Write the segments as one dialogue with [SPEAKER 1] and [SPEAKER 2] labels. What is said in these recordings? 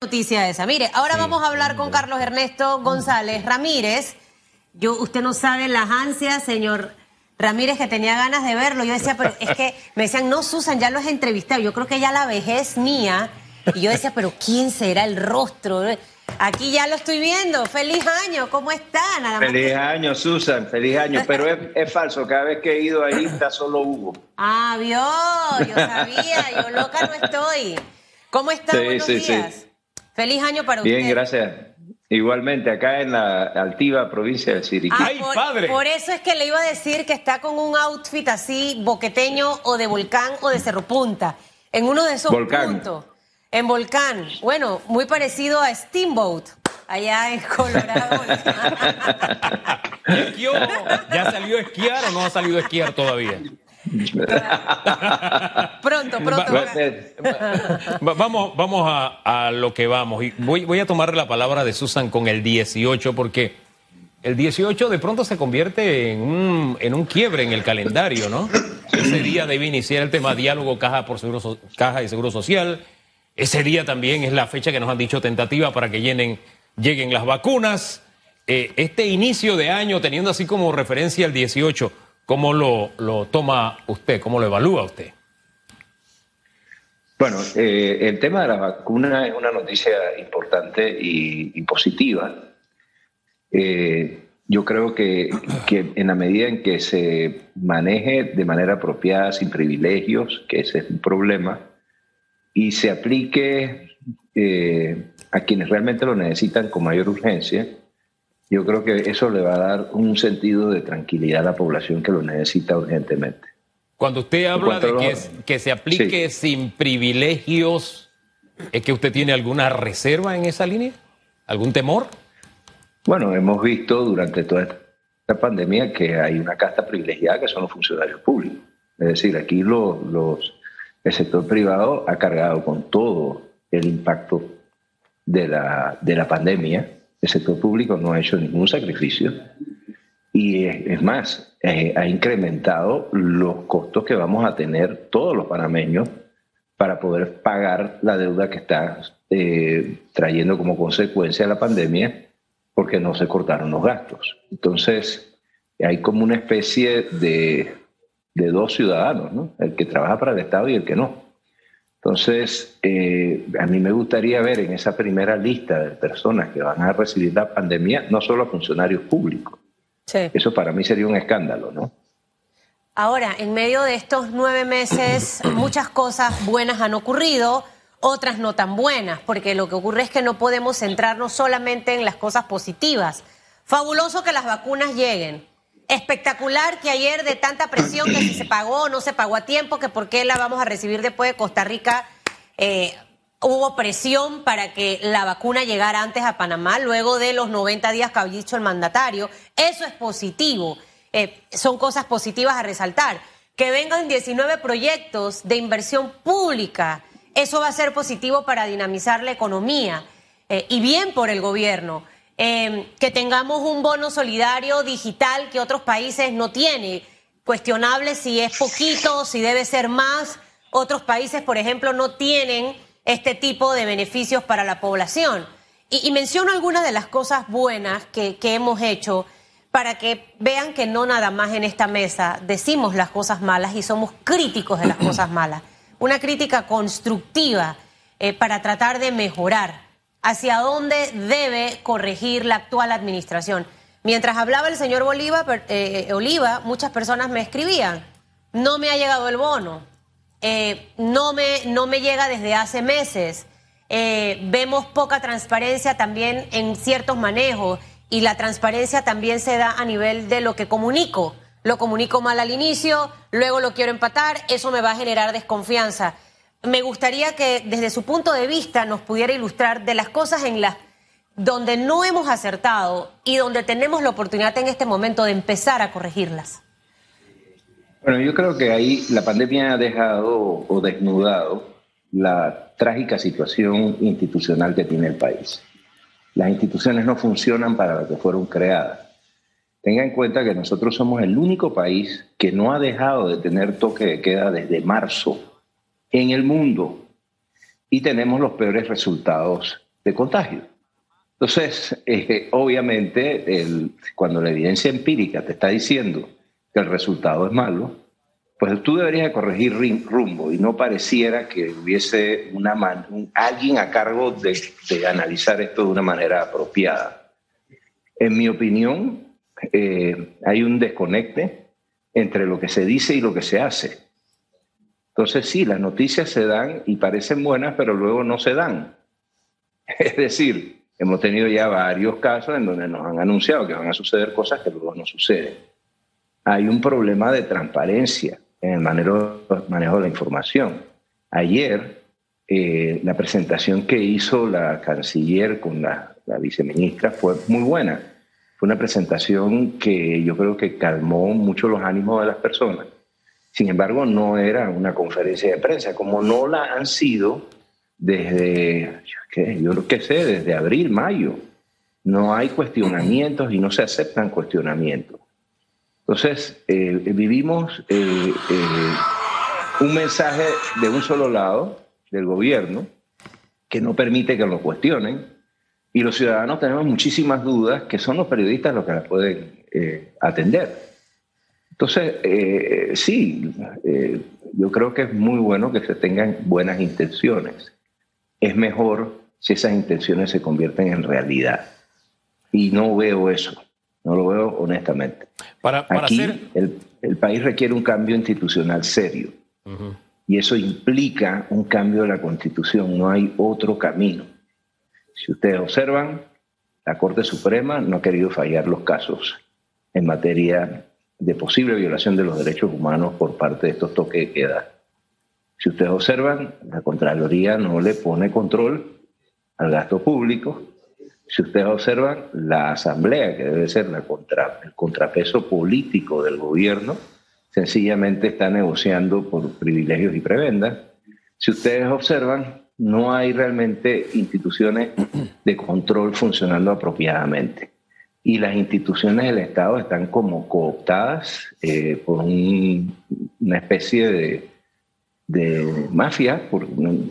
[SPEAKER 1] noticia esa. Mire, ahora vamos a hablar con Carlos Ernesto González Ramírez. Yo, usted no sabe las ansias, señor Ramírez, que tenía ganas de verlo. Yo decía, pero es que me decían, no, Susan, ya lo has entrevistado. Yo creo que ya la vejez mía. Y yo decía, pero ¿quién será el rostro? Aquí ya lo estoy viendo. Feliz año, ¿cómo están?
[SPEAKER 2] feliz año, Susan, feliz año. Pero es, es, falso, cada vez que he ido ahí está solo Hugo.
[SPEAKER 1] Ah, vio, yo sabía, yo loca no estoy. ¿Cómo están? Buenos días. Feliz año para
[SPEAKER 2] usted. Bien, gracias. Igualmente, acá en la altiva provincia de Siriquí.
[SPEAKER 1] ¡Ay, por, padre! Por eso es que le iba a decir que está con un outfit así, boqueteño o de volcán o de cerro punta. En uno de esos puntos. En volcán. Bueno, muy parecido a Steamboat, allá en Colorado.
[SPEAKER 3] ¿Ya salió a esquiar o no ha salido a esquiar todavía?
[SPEAKER 1] pronto, pronto.
[SPEAKER 3] vamos vamos a, lo que vamos. Y voy, voy a tomar la palabra de Susan con el 18 porque el 18 de pronto se convierte en un, en un quiebre en el calendario, ¿no? Ese día debe iniciar el tema diálogo caja, por seguro, caja y seguro social. Ese día también es la fecha que nos han dicho tentativa para que llenen, lleguen las vacunas. Eh, este inicio de año, teniendo así como referencia el 18, ¿Cómo lo, lo toma usted? ¿Cómo lo evalúa usted?
[SPEAKER 2] Bueno, eh, el tema de la vacuna es una noticia importante y, positiva. Eh, yo creo que, en la medida en que se maneje de manera apropiada, sin privilegios, que ese es un problema, y se aplique eh, a quienes realmente lo necesitan con mayor urgencia, yo creo que eso le va a dar un sentido de tranquilidad a la población que lo necesita urgentemente.
[SPEAKER 3] Cuando usted habla de que, que, se aplique sin privilegios, ¿es que usted tiene alguna reserva en esa línea? ¿Algún temor?
[SPEAKER 2] Bueno, hemos visto durante toda esta pandemia que hay una casta privilegiada que son los funcionarios públicos. Es decir, aquí los, los, el sector privado ha cargado con todo el impacto de la, de la pandemia el sector público no ha hecho ningún sacrificio y es, más, eh, ha incrementado los costos que vamos a tener todos los panameños para poder pagar la deuda que está eh, trayendo como consecuencia la pandemia porque no se cortaron los gastos. Entonces, hay como una especie de, de dos ciudadanos, ¿no? el que trabaja para el Estado y el que no. Entonces, eh, a mí me gustaría ver en esa primera lista de personas que van a recibir la pandemia no solo a funcionarios públicos. Eso para mí sería un escándalo, ¿no?
[SPEAKER 1] Ahora, en medio de estos nueve meses, muchas cosas buenas han ocurrido, otras no tan buenas, porque lo que ocurre es que no podemos centrarnos solamente en las cosas positivas. Fabuloso que las vacunas lleguen, espectacular que ayer de tanta presión que si se pagó o no se pagó a tiempo, que por qué la vamos a recibir después de Costa Rica, eh, hubo presión para que la vacuna llegara antes a Panamá, luego de los 90 días que había dicho el mandatario. Eso es positivo, eh, son cosas positivas a resaltar. Que vengan 19 proyectos de inversión pública, eso va a ser positivo para dinamizar la economía eh, y bien por el gobierno. Em, que tengamos un bono solidario digital que otros países no tienen. Cuestionable si es poquito, si debe ser más. Otros países, por ejemplo, no tienen este tipo de beneficios para la población. Y, menciono algunas de las cosas buenas que, hemos hecho para que vean que no nada más en esta mesa decimos las cosas malas y somos críticos de las cosas malas. Una crítica constructiva eh, para tratar de mejorar hacia dónde debe corregir la actual administración. Mientras hablaba el señor Bolívar, eh, Oliva, muchas personas me escribían, no me ha llegado el bono, eh, no, me, no me llega desde hace meses, vemos poca transparencia también en ciertos manejos y la transparencia también se da a nivel de lo que comunico. Lo comunico mal al inicio, luego lo quiero empatar, eso me va a generar desconfianza me gustaría que desde su punto de vista nos pudiera ilustrar de las cosas en las donde no hemos acertado y donde tenemos la oportunidad en este momento de empezar a corregirlas.
[SPEAKER 2] Bueno, yo creo que ahí la pandemia ha dejado o desnudado la trágica situación institucional que tiene el país. Las instituciones no funcionan para lo que fueron creadas. Tenga en cuenta que nosotros somos el único país que no ha dejado de tener toque de queda desde marzo en el mundo y tenemos los peores resultados de contagio. Entonces, eh, obviamente, el, cuando la evidencia empírica te está diciendo el resultado es malo, pues tú deberías corregir rumbo y no pareciera que hubiese una alguien a cargo de, de, analizar esto de una manera apropiada. En mi opinión, eh, hay un desconecte entre lo que se dice y lo que se hace. Entonces sí, las noticias se dan y parecen buenas, pero luego no se dan. Es decir, hemos tenido ya varios casos en donde nos han anunciado que van a suceder cosas que luego no suceden. Hay un problema de transparencia en el manejo, de la información. Ayer, eh, la presentación que hizo la canciller con la, viceministra fue muy buena. Fue una presentación que yo creo que calmó mucho los ánimos de las personas. Sin embargo, no era una conferencia de prensa, como no la han sido desde, yo creo que sé, desde abril, mayo. No hay cuestionamientos y no se aceptan cuestionamientos. Entonces, eh, vivimos eh, eh, un mensaje de un solo lado del gobierno que no permite que lo cuestionen y los ciudadanos tenemos muchísimas dudas que son los periodistas los que las pueden atender. Entonces, sí, yo creo que es muy bueno que se tengan buenas intenciones. Es mejor si esas intenciones se convierten en realidad. Y no veo eso. No lo veo honestamente. Para, Aquí el, país requiere un cambio institucional serio. Y eso implica un cambio de la constitución. No hay otro camino. Si ustedes observan, la Corte Suprema no ha querido fallar los casos en materia de posible violación de los derechos humanos por parte de estos toques de queda. Si ustedes observan, la Contraloría no le pone control al gasto público si ustedes observan, la Asamblea, que debe ser el contrapeso político del gobierno, sencillamente está negociando por privilegios y prebendas. Si ustedes observan, no hay realmente instituciones de control funcionando apropiadamente. Y las instituciones del Estado están como cooptadas eh, por una especie de, mafia,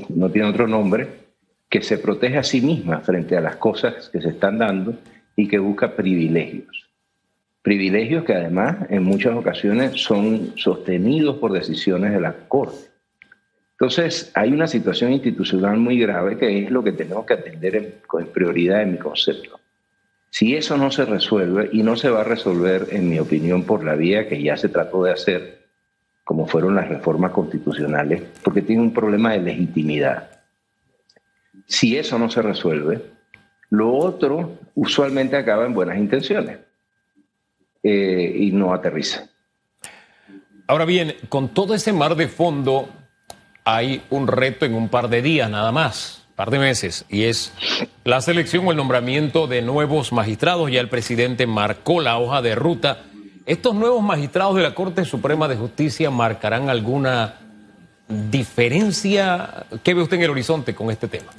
[SPEAKER 2] no tiene otro nombre, que se protege a sí misma frente a las cosas que se están dando y que busca privilegios. Privilegios que además en muchas ocasiones son sostenidos por decisiones de la Corte. Entonces hay una situación institucional muy grave que es lo que tenemos que atender con prioridad en mi concepto. Si eso no se resuelve y no se va a resolver, en mi opinión, por la vía que ya se trató de hacer, como fueron las reformas constitucionales, porque tiene un problema de legitimidad. Si eso no se resuelve, lo otro usualmente acaba en buenas intenciones eh, y no aterriza.
[SPEAKER 3] Ahora bien, con todo ese mar de fondo hay un reto en un par de días nada más, par de meses, y es la selección o el nombramiento de nuevos magistrados. Ya el presidente marcó la hoja de ruta. ¿Estos nuevos magistrados de la Corte Suprema de Justicia marcarán alguna diferencia? ¿Qué ve usted en el horizonte con este tema?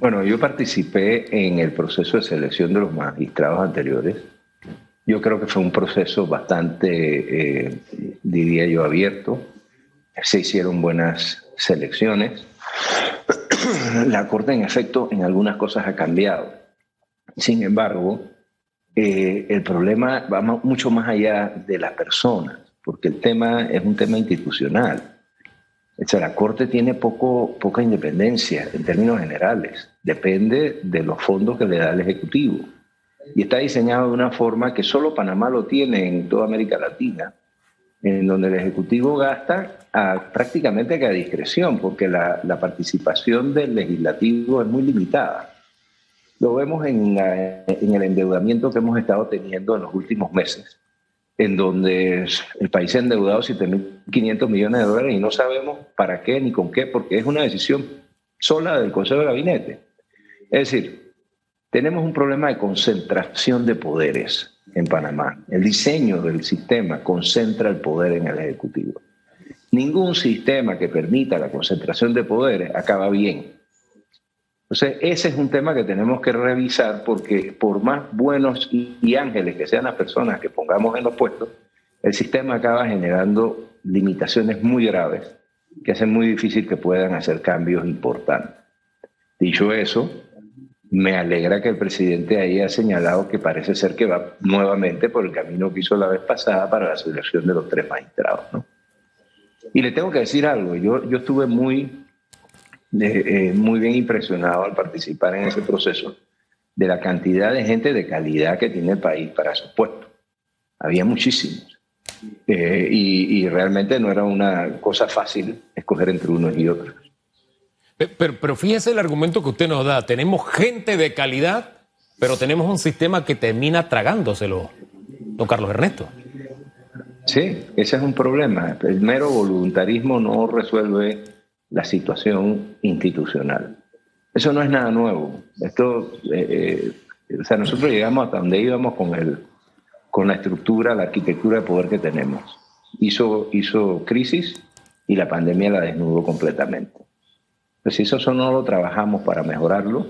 [SPEAKER 2] Bueno, yo participé en el proceso de selección de los magistrados anteriores. Yo creo que fue un proceso bastante, eh, diría yo, abierto. Se hicieron buenas selecciones. La Corte, en efecto, en algunas cosas ha cambiado. Sin embargo, eh, el problema va mucho más allá de las personas, porque el tema es un tema institucional la Corte tiene poco, poca independencia en términos generales. Depende de los fondos que le da el Ejecutivo. Y está diseñado de una forma que solo Panamá lo tiene en toda América Latina, en donde el Ejecutivo gasta prácticamente a discreción, porque la, participación del legislativo es muy limitada. Lo vemos en el endeudamiento que hemos estado teniendo en los últimos meses en donde el país se ha endeudado 7.500 millones de dólares y no sabemos para qué ni con qué, porque es una decisión sola del Consejo de Gabinete. Es decir, tenemos un problema de concentración de poderes en Panamá. El diseño del sistema concentra el poder en el Ejecutivo. Ningún sistema que permita la concentración de poderes acaba bien. Entonces, ese es un tema que tenemos que revisar porque por más buenos y, ángeles que sean las personas que pongamos en los puestos, el sistema acaba generando limitaciones muy graves que hacen muy difícil que puedan hacer cambios importantes. Dicho eso, me alegra que el presidente haya señalado que parece ser que va nuevamente por el camino que hizo la vez pasada para la selección de los tres magistrados. ¿no? Y le tengo que decir algo, yo, yo estuve muy, eh, muy bien impresionado al participar en ese proceso de la cantidad de gente de calidad que tiene el país para su puesto. Había muchísimos. Eh, y, y realmente no era una cosa fácil escoger entre unos y otros.
[SPEAKER 3] Pero, pero fíjese el argumento que usted nos da. Tenemos gente de calidad, pero tenemos un sistema que termina tragándoselo, don Carlos Ernesto.
[SPEAKER 2] Sí, ese es un problema. El mero voluntarismo no resuelve la situación institucional. Eso no es nada nuevo. Esto, eh, eh, o sea, nosotros llegamos hasta donde íbamos con el, con la estructura, la arquitectura de poder que tenemos. Hizo, hizo crisis y la pandemia la desnudó completamente. Pues si eso no lo trabajamos para mejorarlo,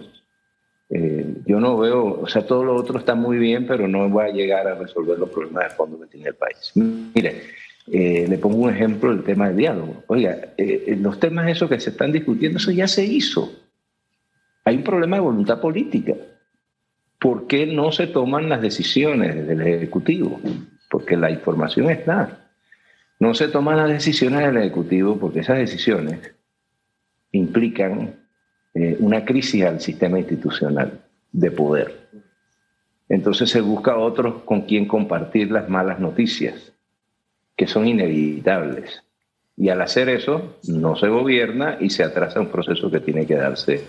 [SPEAKER 2] eh, yo no veo, o sea, todo lo otro está muy bien, pero no va a llegar a resolver los problemas de fondo que tiene el país. Mire, eh, le pongo un ejemplo, el tema del diálogo. Oiga, eh, los temas esos que se están discutiendo, eso ya se hizo. Hay un problema de voluntad política. ¿Por qué no se toman las decisiones del Ejecutivo? Porque la información está. No se toman las decisiones del Ejecutivo porque esas decisiones implican eh, una crisis al sistema institucional de poder. Entonces se busca otros con quien compartir las malas noticias, que son inevitables. Y al hacer eso, no se gobierna y se atrasa un proceso que tiene que darse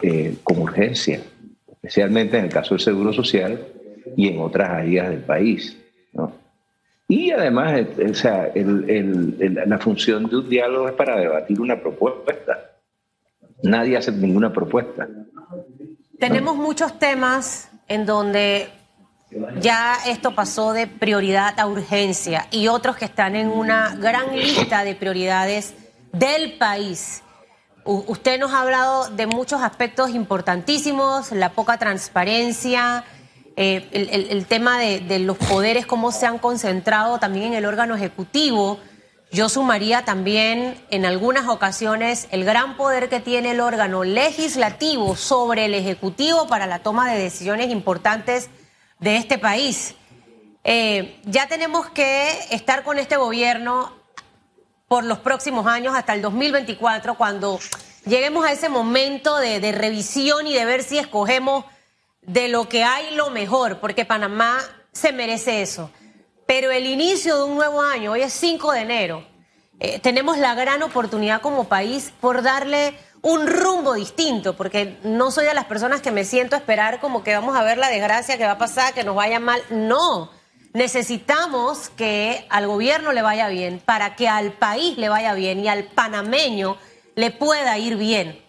[SPEAKER 2] eh, con urgencia, especialmente en el caso del Seguro Social y en otras áreas del país. Y además, eh, o sea, la función de un diálogo es para debatir una propuesta. Nadie hace ninguna propuesta.
[SPEAKER 1] Tenemos muchos temas en donde ya esto pasó de prioridad a urgencia y otros que están en una gran lista de prioridades del país. usted nos ha hablado de muchos aspectos importantísimos, la poca transparencia, eh, el, tema de, los poderes, cómo se han concentrado también en el órgano ejecutivo. Yo sumaría también en algunas ocasiones el gran poder que tiene el órgano legislativo sobre el ejecutivo para la toma de decisiones importantes de este país. Eh, ya tenemos que estar con este gobierno por los próximos años hasta el 2024, cuando lleguemos a ese momento de revisión y de ver si escogemos de lo que hay lo mejor, porque Panamá se merece eso. Pero el inicio de un nuevo año, hoy es 5 de enero, eh, tenemos la gran oportunidad como país por darle un rumbo distinto, porque no soy de las personas que me siento a esperar como que vamos a ver la desgracia que va a pasar, que nos vaya mal. No, necesitamos que al gobierno le vaya bien, para que al país le vaya bien y al panameño le pueda ir bien.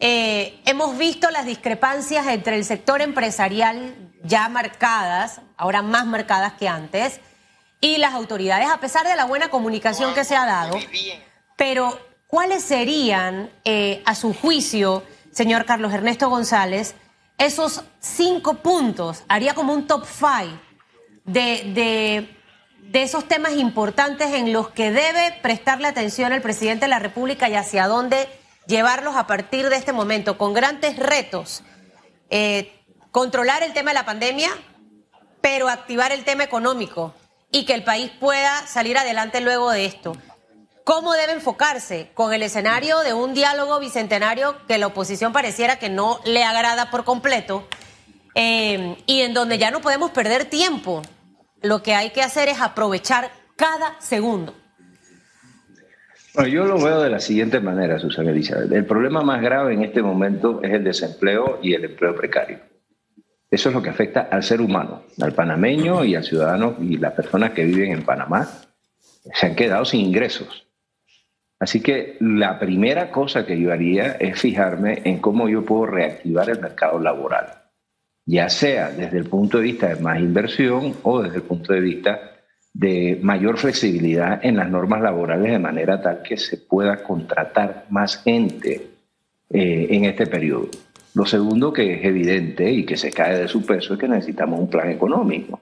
[SPEAKER 1] Eh, hemos visto las discrepancias entre el sector empresarial ya marcadas, ahora más marcadas que antes, y las autoridades, a pesar de la buena comunicación que se ha dado. Pero, ¿cuáles serían, eh, a su juicio, señor Carlos Ernesto González, esos cinco puntos? Haría como un top five de, de esos temas importantes en los que debe prestarle atención el presidente de la República y hacia dónde llevarlos a partir de este momento con grandes retos. Eh, controlar el tema de la pandemia, pero activar el tema económico y que el país pueda salir adelante luego de esto. ¿Cómo debe enfocarse? Con el escenario de un diálogo bicentenario que la oposición pareciera que no le agrada por completo eh, y en donde ya no podemos perder tiempo. Lo que hay que hacer es aprovechar cada segundo.
[SPEAKER 2] Yo lo veo de la siguiente manera, Susana Elizabeth. El problema más grave en este momento es el desempleo y el empleo precario. Eso es lo que afecta al ser humano, al panameño y al ciudadano y las personas que viven en Panamá. Se han quedado sin ingresos. Así que la primera cosa que yo haría es fijarme en cómo yo puedo reactivar el mercado laboral, ya sea desde el punto de vista de más inversión o desde el punto de vista de mayor flexibilidad en las normas laborales de manera tal que se pueda contratar más gente eh, en este periodo. Lo segundo que es evidente y que se cae de su peso es que necesitamos un plan económico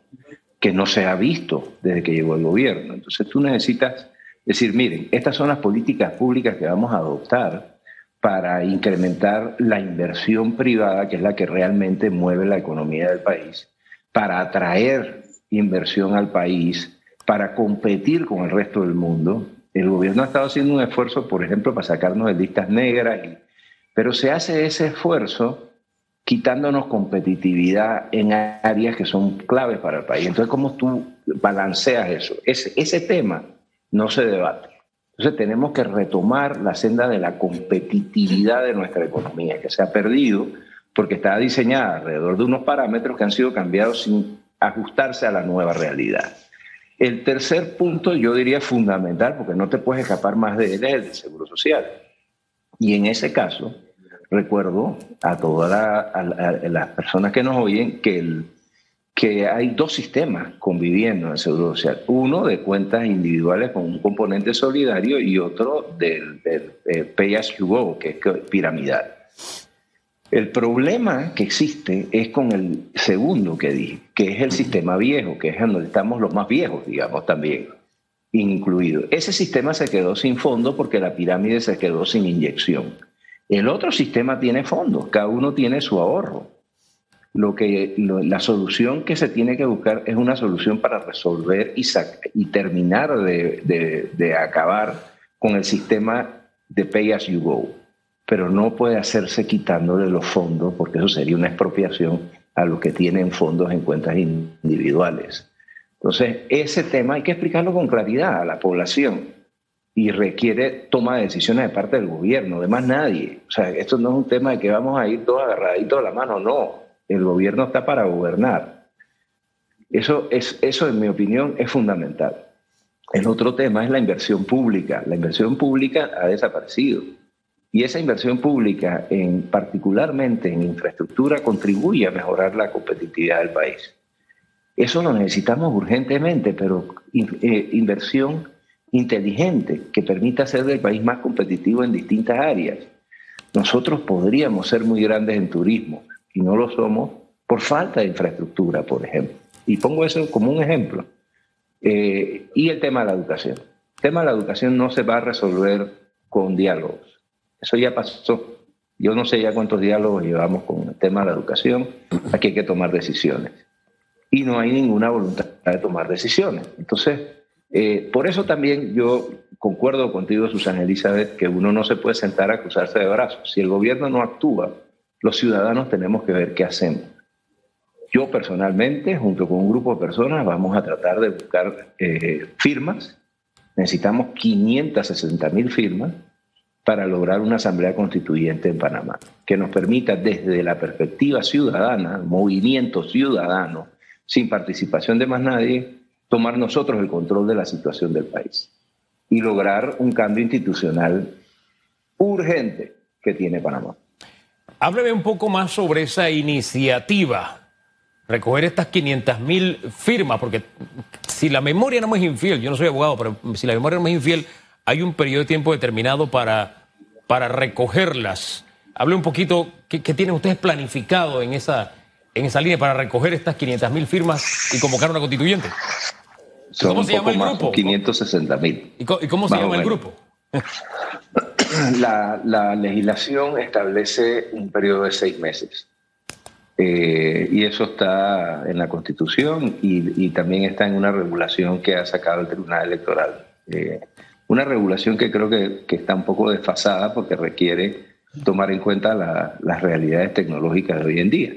[SPEAKER 2] que no se ha visto desde que llegó el gobierno. Entonces tú necesitas decir, miren, estas son las políticas públicas que vamos a adoptar para incrementar la inversión privada, que es la que realmente mueve la economía del país, para atraer inversión al país, para competir con el resto del mundo. El gobierno ha estado haciendo un esfuerzo, por ejemplo, para sacarnos de listas negras, pero se hace ese esfuerzo quitándonos competitividad en áreas que son claves para el país. Entonces, ¿cómo tú balanceas eso? Ese, ese tema no se debate. Entonces, tenemos que retomar la senda de la competitividad de nuestra economía, que se ha perdido porque está diseñada alrededor de unos parámetros que han sido cambiados sin ajustarse a la nueva realidad. El tercer punto, yo diría fundamental, porque no te puedes escapar más de él, es el seguro social. Y en ese caso, recuerdo a todas las personas que nos oyen que, el, que hay dos sistemas conviviendo en el Seguro Social. Uno de cuentas individuales con un componente solidario y otro del, del, Pay As You Go, que es piramidal. El problema que existe es con el segundo que dije, que es el sistema viejo, que es donde estamos los más viejos, digamos, también incluido. Ese sistema se quedó sin fondo porque la pirámide se quedó sin inyección. El otro sistema tiene fondos, cada uno tiene su ahorro. Lo que, la solución que se tiene que buscar es una solución para resolver y, y terminar de, acabar con el sistema de pay as you go. Pero no puede hacerse quitándole los fondos, porque eso sería una expropiación a los que tienen fondos en cuentas individuales. Entonces, ese tema hay que explicarlo con claridad a la población y requiere toma de decisiones de parte del gobierno, de más nadie. O sea, esto no es un tema de que vamos a ir todos agarraditos de la mano, no. El gobierno está para gobernar. Eso, es, eso, en mi opinión, es fundamental. El otro tema es la inversión pública. La inversión pública ha desaparecido. Y esa inversión pública, en, particularmente en infraestructura, contribuye a mejorar la competitividad del país. Eso lo necesitamos urgentemente, pero eh, inversión inteligente que permita hacer del país más competitivo en distintas áreas. Nosotros podríamos ser muy grandes en turismo y no lo somos por falta de infraestructura, por ejemplo. Y pongo eso como un ejemplo. Eh, y el tema de la educación. El tema de la educación no se va a resolver con diálogos. Eso ya pasó. Yo no sé ya cuántos diálogos llevamos con el tema de la educación. Aquí hay que tomar decisiones. Y no hay ninguna voluntad de tomar decisiones. Entonces, eh, por eso también yo concuerdo contigo, Susana Elizabeth, que uno no se puede sentar a cruzarse de brazos. Si el gobierno no actúa, los ciudadanos tenemos que ver qué hacemos. Yo personalmente, junto con un grupo de personas, vamos a tratar de buscar eh, firmas. Necesitamos 560 mil firmas para lograr una asamblea constituyente en Panamá, que nos permita desde la perspectiva ciudadana, movimiento ciudadano, sin participación de más nadie, tomar nosotros el control de la situación del país y lograr un cambio institucional urgente que tiene Panamá.
[SPEAKER 3] Hábleme un poco más sobre esa iniciativa, recoger estas 500 mil firmas, porque si la memoria no me es infiel, yo no soy abogado, pero si la memoria no me es infiel, hay un periodo de tiempo determinado para, para recogerlas. Hable un poquito, ¿qué, qué tienen ustedes planificado en esa, en esa línea para recoger estas 500 mil firmas y convocar una constituyente?
[SPEAKER 2] ¿Cómo se llama el grupo? 560 mil.
[SPEAKER 3] ¿Y cómo, se llama el grupo?
[SPEAKER 2] La, legislación establece un periodo de seis meses. Eh, y eso está en la Constitución y, también está en una regulación que ha sacado el Tribunal Electoral. Eh, una regulación que creo que, está un poco desfasada porque requiere tomar en cuenta las realidades tecnológicas de hoy en día.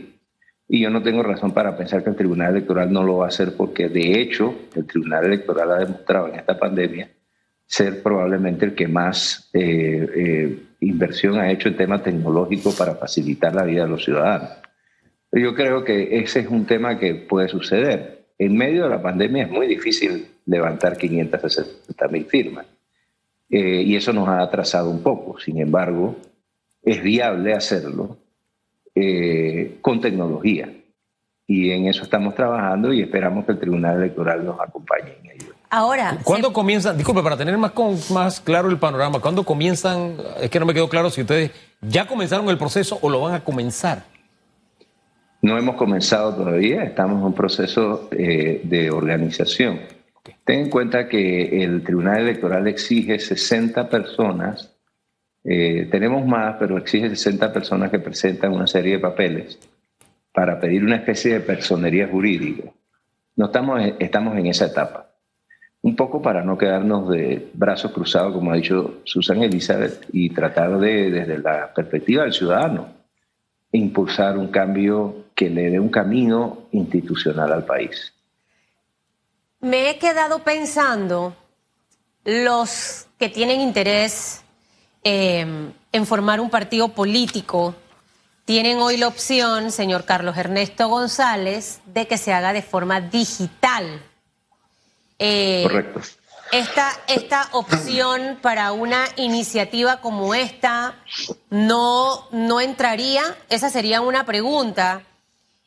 [SPEAKER 2] Y yo no tengo razón para pensar que el Tribunal Electoral no lo va a hacer porque de hecho el Tribunal Electoral ha demostrado en esta pandemia ser probablemente el que más eh, eh, inversión ha hecho en temas tecnológicos para facilitar la vida de los ciudadanos. Yo creo que ese es un tema que puede suceder. En medio de la pandemia es muy difícil levantar 560 mil firmas eh, y eso nos ha atrasado un poco. Sin embargo, es viable hacerlo eh, con tecnología. Y en eso estamos trabajando y esperamos que el Tribunal Electoral nos acompañe en ello.
[SPEAKER 1] Ahora.
[SPEAKER 3] ¿Cuándo comienzan? Disculpe, para tener más, con, más claro el panorama, ¿cuándo comienzan? Es que no me quedó claro si ustedes ya comenzaron el proceso o lo van a comenzar.
[SPEAKER 2] No hemos comenzado todavía, estamos en un proceso eh, de organización. Ten en cuenta que el Tribunal Electoral exige 60 personas Eh, tenemos más, pero exige 60 personas que presentan una serie de papeles para pedir una especie de personería jurídica. No estamos, estamos en esa etapa. Un poco para no quedarnos de brazos cruzados, como ha dicho Susan Elizabeth, y tratar de, desde la perspectiva del ciudadano, impulsar un cambio que le dé un camino institucional al país.
[SPEAKER 1] Me he quedado pensando, los que tienen interés em, en formar un partido político tienen hoy la opción, señor Carlos Ernesto González, de que se haga de forma digital.
[SPEAKER 2] Eh, Correcto.
[SPEAKER 1] Esta, esta opción para una iniciativa como esta no, no entraría, esa sería una pregunta.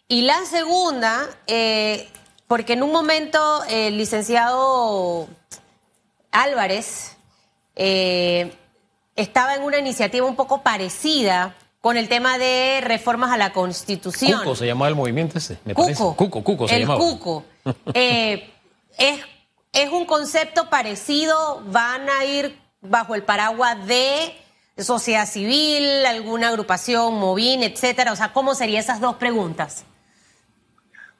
[SPEAKER 1] Y la segunda, eh, porque en un momento el licenciado Álvarez eh, estaba en una iniciativa un poco parecida con el tema de reformas a la Constitución.
[SPEAKER 3] Cuco se llamaba el movimiento ese, me
[SPEAKER 1] Cuco,
[SPEAKER 3] parece. Cuco, Cuco se
[SPEAKER 1] el
[SPEAKER 3] llamaba.
[SPEAKER 1] Cuco. Eh, es, es un concepto parecido, van a ir bajo el paraguas de sociedad civil, alguna agrupación, Movin, etcétera. O sea, ¿cómo serían esas dos preguntas?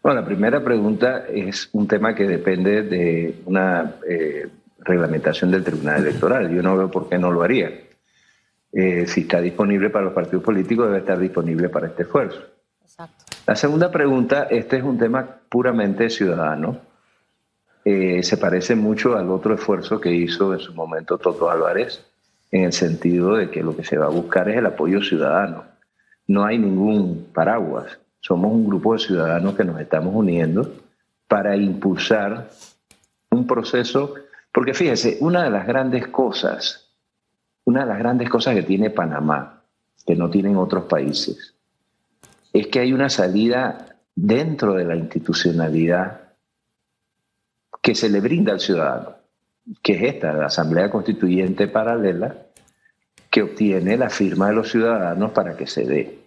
[SPEAKER 2] Bueno, la primera pregunta es un tema que depende de una eh, reglamentación del Tribunal Electoral. Yo no veo por qué no lo haría. Eh, si está disponible para los partidos políticos, debe estar disponible para este esfuerzo. Exacto. La segunda pregunta, este es un tema puramente ciudadano. Eh, se parece mucho al otro esfuerzo que hizo en su momento Toto Álvarez, en el sentido de que lo que se va a buscar es el apoyo ciudadano. No hay ningún paraguas. Somos un grupo de ciudadanos que nos estamos uniendo para impulsar un proceso, porque fíjese, una de las grandes cosas una de las grandes cosas que tiene Panamá, que no tienen otros países, es que hay una salida dentro de la institucionalidad que se le brinda al ciudadano, que es esta, la Asamblea Constituyente Paralela, que obtiene la firma de los ciudadanos para que se dé.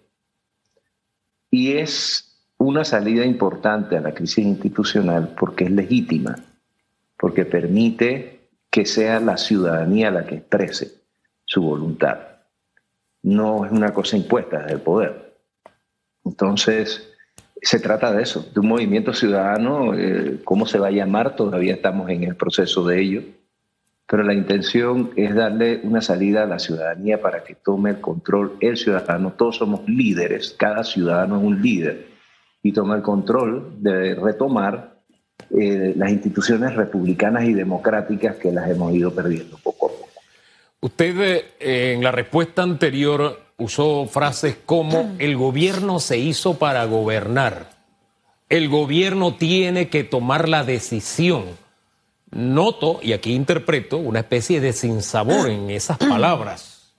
[SPEAKER 2] Y es una salida importante a la crisis institucional porque es legítima, porque permite que sea la ciudadanía la que exprese su voluntad. No es una cosa impuesta desde el poder. Entonces, se trata de eso, de un movimiento ciudadano, eh, cómo se va a llamar, todavía estamos en el proceso de ello, pero la intención es darle una salida a la ciudadanía para que tome el control el ciudadano. Todos somos líderes, cada ciudadano es un líder y toma el control de retomar eh, las instituciones republicanas y democráticas que las hemos ido perdiendo poco a poco.
[SPEAKER 3] Usted eh, en la respuesta anterior usó frases como el gobierno se hizo para gobernar. El gobierno tiene que tomar la decisión. Noto, y aquí interpreto, una especie de sinsabor en esas palabras.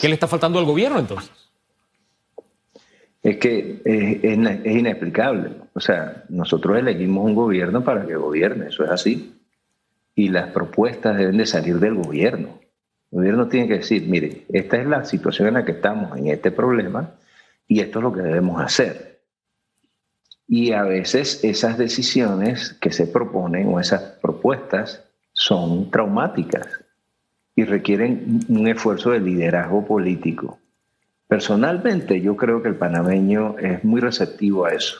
[SPEAKER 3] ¿Qué le está faltando al gobierno entonces?
[SPEAKER 2] Es que es, es inexplicable. O sea, nosotros elegimos un gobierno para que gobierne, eso es así. Y las propuestas deben de salir del gobierno. El gobierno tiene que decir, mire, esta es la situación en la que estamos, en este problema, y esto es lo que debemos hacer. Y a veces esas decisiones que se proponen o esas propuestas son traumáticas y requieren un esfuerzo de liderazgo político. Personalmente yo creo que el panameño es muy receptivo a eso.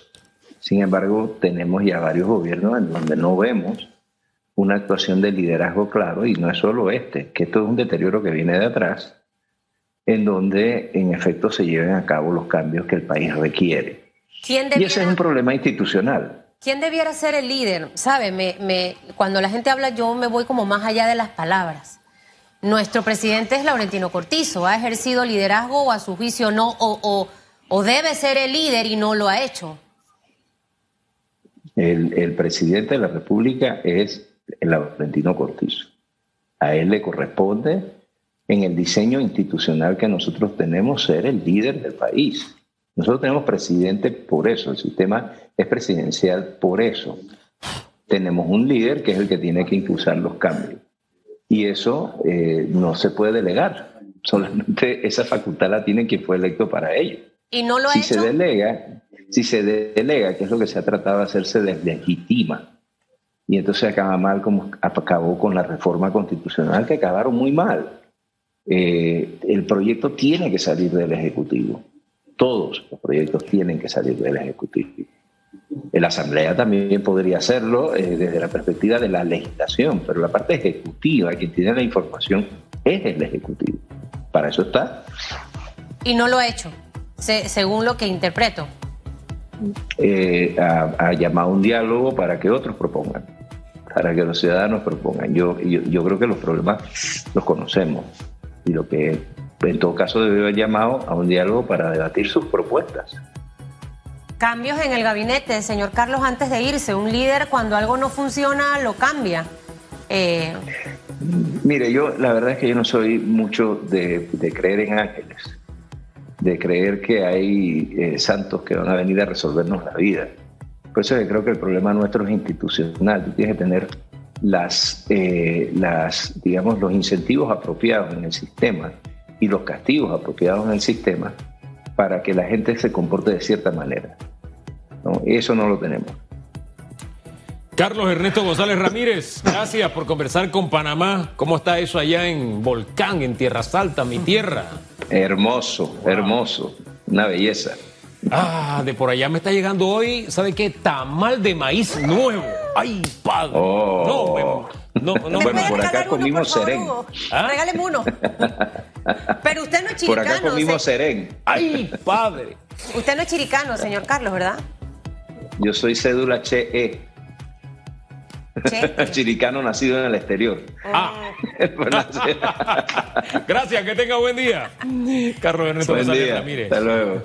[SPEAKER 2] Sin embargo, tenemos ya varios gobiernos en donde no vemos una actuación de liderazgo claro y no es solo este, que esto es un deterioro que viene de atrás, en donde en efecto se lleven a cabo los cambios que el país requiere. y ese es un problema institucional.
[SPEAKER 1] ¿Quién debiera ser el líder? ¿Sabe? Me, me, cuando la gente habla yo me voy como más allá de las palabras. Nuestro presidente es Laurentino Cortizo. ¿Ha ejercido liderazgo o a su juicio no? O, o, o debe ser el líder y no lo ha hecho?
[SPEAKER 2] El, el presidente de la República es el Laurentino Cortizo. A él le corresponde, en el diseño institucional que nosotros tenemos, ser el líder del país. Nosotros tenemos presidente por eso, el sistema es presidencial por eso. Tenemos un líder que es el que tiene que impulsar los cambios. Y eso eh, no se puede delegar. Solamente esa facultad la tiene quien fue electo para ello.
[SPEAKER 1] ¿Y no lo ha
[SPEAKER 2] si
[SPEAKER 1] hecho?
[SPEAKER 2] se delega, si se delega, que es lo que se ha tratado de hacer, se deslegitima y entonces acaba mal como acabó con la reforma constitucional, que acabaron muy mal. eh, el proyecto tiene que salir del Ejecutivo. Todos los proyectos tienen que salir del Ejecutivo. La Asamblea también podría hacerlo eh, desde la perspectiva de la legislación, pero la parte ejecutiva, quien tiene la información, es el Ejecutivo. Para eso está.
[SPEAKER 1] Y no lo ha hecho, según lo que interpreto.
[SPEAKER 2] Eh, ha, llamado un diálogo para que otros propongan, para que los ciudadanos propongan. Yo, yo, yo creo que los problemas los conocemos y lo que en todo caso debe haber llamado a un diálogo para debatir sus propuestas.
[SPEAKER 1] Cambios en el gabinete, señor Carlos, antes de irse. Un líder cuando algo no funciona lo cambia.
[SPEAKER 2] Eh, Mire, yo la verdad es que yo no soy mucho de, creer en ángeles, de creer que hay eh, santos que van a venir a resolvernos la vida. Por eso creo que el problema nuestro es institucional. Tú tienes que tener las, eh, las, digamos, los incentivos apropiados en el sistema y los castigos apropiados en el sistema para que la gente se comporte de cierta manera. ¿no? Eso no lo tenemos.
[SPEAKER 3] Carlos Ernesto González Ramírez, gracias por conversar con Panamá. ¿Cómo está eso allá en Volcán, en Tierra Salta, mi tierra?
[SPEAKER 2] Hermoso, hermoso, una belleza.
[SPEAKER 3] Ah, de por allá me está llegando hoy, ¿sabe qué? Tamal de maíz nuevo. ¡Ay, padre!
[SPEAKER 2] Oh. No, no, no. Bueno, por acá comimos serén.
[SPEAKER 1] ¿Ah? Regáleme uno. Pero usted no es chiricano.
[SPEAKER 2] Por acá comimos serén.
[SPEAKER 3] ¡Ay, padre!
[SPEAKER 1] Usted no es chiricano, señor Carlos, ¿verdad?
[SPEAKER 2] Yo soy cédula CHE. Che. Chiricano nacido en el exterior.
[SPEAKER 3] Ah. Gracias, que tenga buen día. Carlos Ernesto
[SPEAKER 2] González Ramírez. Hasta luego.